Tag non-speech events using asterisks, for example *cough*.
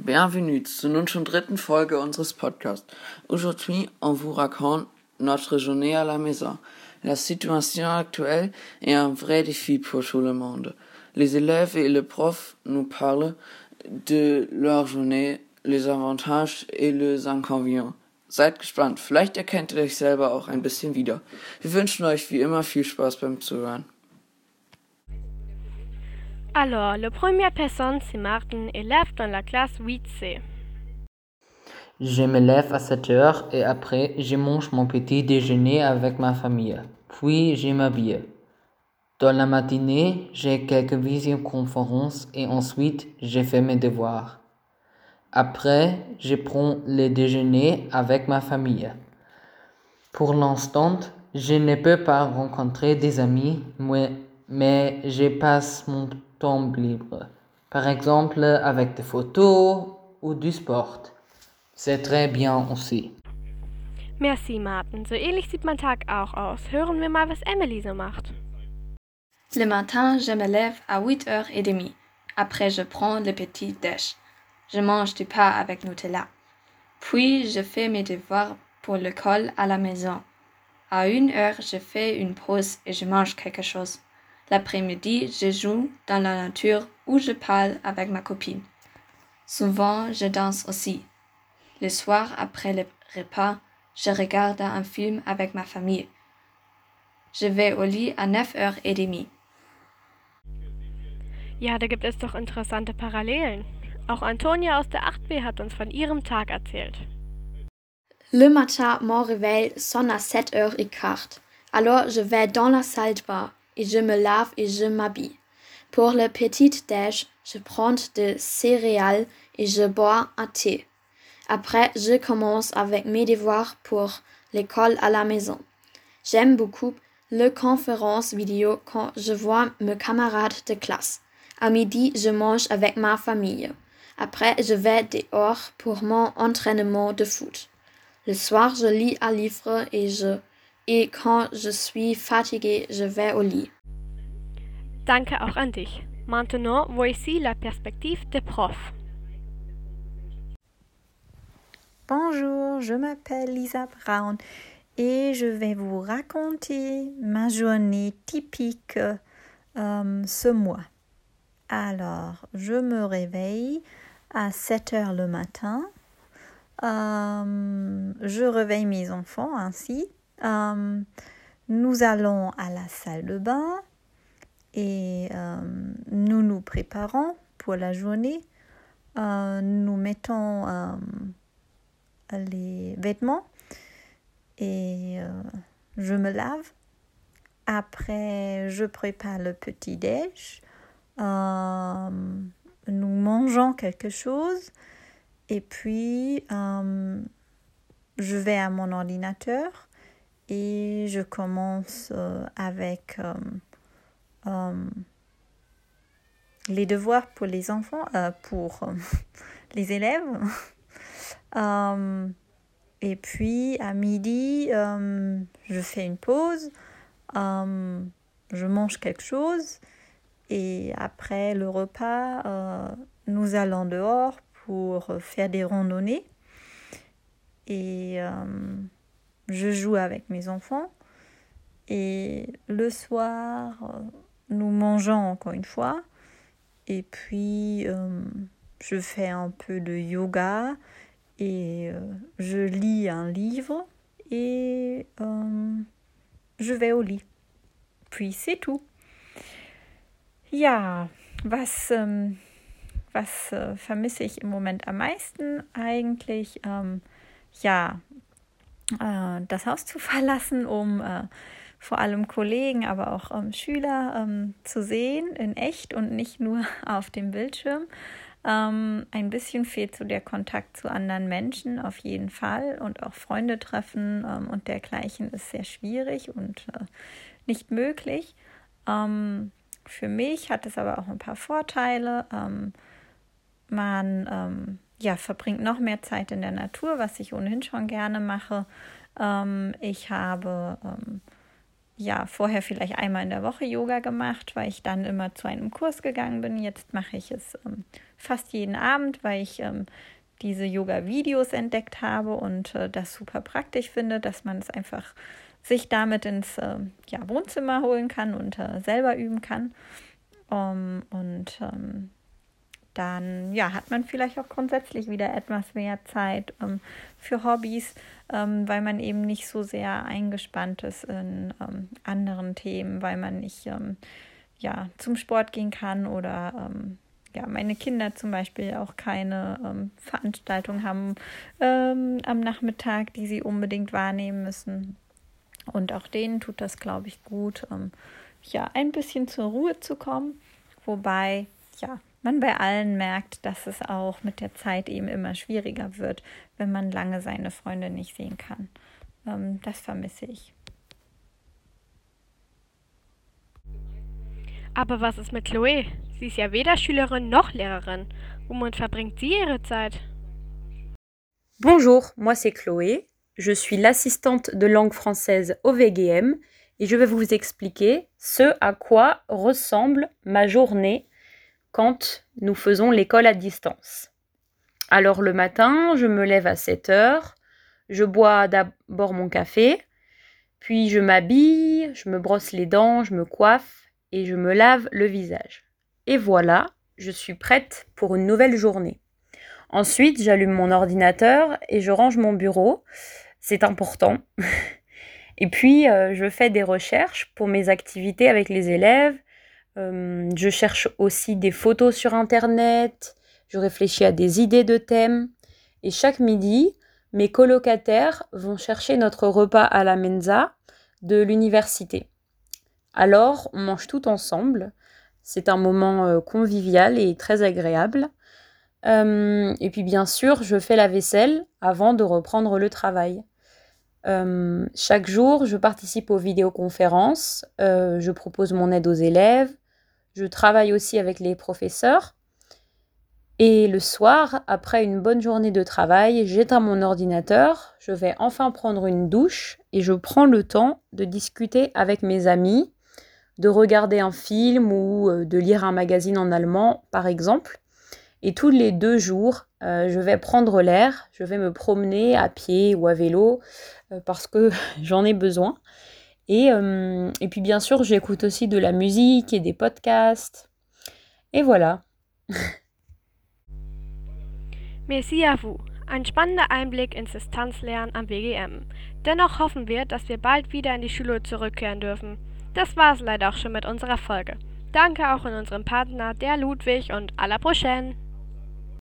Bienvenue zur nun schon dritten Folge unseres Podcasts. Aujourd'hui, on vous raconte notre journée à la maison. La situation actuelle est un vrai défi pour tout le monde. Les élèves et les profs nous parlent de leur journée, les avantages et les inconvénients. Seid gespannt, vielleicht erkennt ihr euch selber auch ein bisschen wieder. Wir wünschen euch wie immer viel Spaß beim Zuhören. Alors, la première personne, c'est Martin, élève dans la classe 8C. Je me lève à 7 heures et après, je mange mon petit déjeuner avec ma famille. Puis, je m'habille. Dans la matinée, j'ai quelques visioconférences et ensuite, je fais mes devoirs. Après, je prends le déjeuner avec ma famille. Pour l'instant, je ne peux pas rencontrer des amis, mais, mais je passe mon temps libre. Par exemple, avec des photos ou du sport. C'est très bien aussi. Merci, Martin. So ähnlich sieht mein Tag auch aus. Hören wir mal, was Emily so macht. Le matin, je me lève à 8h30. Après, je prends le petit déj. Je mange du pain avec Nutella. Puis, je fais mes devoirs pour l'école à la maison. À une heure, je fais une pause et je mange quelque chose. L'après-midi, je joue dans la nature ou je parle avec ma copine. Souvent, je danse aussi. Le soir, après le repas, je regarde un film avec ma famille. Je vais au lit à 9h30. Ja, da gibt es doch interessante Parallelen. Auch Antonia aus der 8b hat uns von ihrem Tag erzählt. Le matin, mon réveil sonne à 7h15. Alors, je vais dans la salle de bain et je me lave et je m'habille. Pour le petit déj, je prends des céréales et je bois un thé. Après, je commence avec mes devoirs pour l'école à la maison. J'aime beaucoup les conférences vidéo quand je vois mes camarades de classe. À midi, je mange avec ma famille. Après, je vais dehors pour mon entraînement de foot. Le soir, je lis un livre et je et quand je suis fatiguée, je vais au lit. Danke auch an dich. Maintenant, voici la perspective des profs. Bonjour, je m'appelle Lisa Brown et je vais vous raconter ma journée typique euh, ce mois. Alors, je me réveille à 7 heures le matin. Euh, je réveille mes enfants ainsi. Euh, nous allons à la salle de bain et euh, nous nous préparons pour la journée. Euh, nous mettons les vêtements et je me lave. Après, je prépare le petit déj. Nous mangeons quelque chose et puis je vais à mon ordinateur et je commence euh, avec euh, euh, les devoirs pour les enfants, pour *laughs* les élèves. *laughs* Et puis à midi, je fais une pause, je mange quelque chose et après le repas, nous allons dehors pour faire des randonnées et je joue avec mes enfants. Et le soir, euh, nous mangeons encore une fois. Et puis, euh, je fais un peu de yoga et euh, je lis un livre et je vais au lit. Puis c'est tout. Ja, was, ähm, was äh, vermisse ich im Moment am meisten? Eigentlich, ähm, ja, äh, das Haus zu *laughs* verlassen, um äh, vor allem Kollegen, aber auch ähm, Schüler ähm, zu sehen in echt und nicht nur *laughs* auf dem Bildschirm. Ähm, ein bisschen fehlt so der Kontakt zu anderen Menschen auf jeden Fall und auch Freunde treffen ähm, und dergleichen ist sehr schwierig und äh, nicht möglich. Ähm, für mich hat es aber auch ein paar Vorteile. Ähm, man ja, verbringt noch mehr Zeit in der Natur, was ich ohnehin schon gerne mache. Ähm, ich habe ähm, ja vorher vielleicht einmal in der Woche Yoga gemacht, weil ich dann immer zu einem Kurs gegangen bin. Jetzt mache ich es ähm, fast jeden Abend, weil ich ähm, diese Yoga-Videos entdeckt habe und äh, das super praktisch finde, dass man es einfach sich damit ins äh, ja, Wohnzimmer holen kann und äh, selber üben kann. Um, und ähm, dann ja, hat man vielleicht auch grundsätzlich wieder etwas mehr Zeit ähm, für Hobbys, ähm, weil man eben nicht so sehr eingespannt ist in ähm, anderen Themen, weil man nicht ähm, ja, zum Sport gehen kann oder ähm, ja, meine Kinder zum Beispiel auch keine ähm, Veranstaltung haben am Nachmittag, die sie unbedingt wahrnehmen müssen. Und auch denen tut das, glaube ich, gut, ja, ein bisschen zur Ruhe zu kommen. Wobei, ja, man bei allen merkt, dass es auch mit der Zeit eben immer schwieriger wird, wenn man lange seine Freunde nicht sehen kann. Ähm, das vermisse ich. Aber was ist mit Chloé? Sie ist ja weder Schülerin noch Lehrerin. Womit verbringt sie ihre Zeit? Bonjour, moi c'est Chloé. Je suis l'assistante de langue française au VGM et je vais vous expliquer ce à quoi ressemble ma journée quand nous faisons l'école à distance. Alors le matin, je me lève à 7 heures, je bois d'abord mon café, puis je m'habille, je me brosse les dents, je me coiffe et je me lave le visage. Et voilà, je suis prête pour une nouvelle journée. Ensuite, j'allume mon ordinateur et je range mon bureau. C'est important. *laughs* et puis, euh, je fais des recherches pour mes activités avec les élèves, euh, je cherche aussi des photos sur Internet, je réfléchis à des idées de thèmes. Et chaque midi, mes colocataires vont chercher notre repas à la mensa de l'université. Alors, on mange tout ensemble. C'est un moment euh, convivial et très agréable. Euh, et puis, bien sûr, je fais la vaisselle avant de reprendre le travail. Chaque jour, je participe aux vidéoconférences, je propose mon aide aux élèves, je travaille aussi avec les professeurs. Et le soir, après une bonne journée de travail, j'éteins mon ordinateur, je vais enfin prendre une douche et je prends le temps de discuter avec mes amis, de regarder un film ou euh, de lire un magazine en allemand, par exemple. Et tous les deux jours, euh, je vais prendre l'air, je vais me promener à pied ou à vélo euh, parce que *laughs* j'en ai besoin. Et, euh, et puis bien sûr, j'écoute aussi de la musique et des podcasts. Et voilà. *laughs* Merci à vous. Ein spannender Einblick ins Distanzlernen am BGM. Dennoch hoffen wir, dass wir bald wieder in die Schule zurückkehren dürfen. Das war es leider auch schon mit unserer Folge. Danke auch an unseren Partner, der Ludwig und à la prochaine!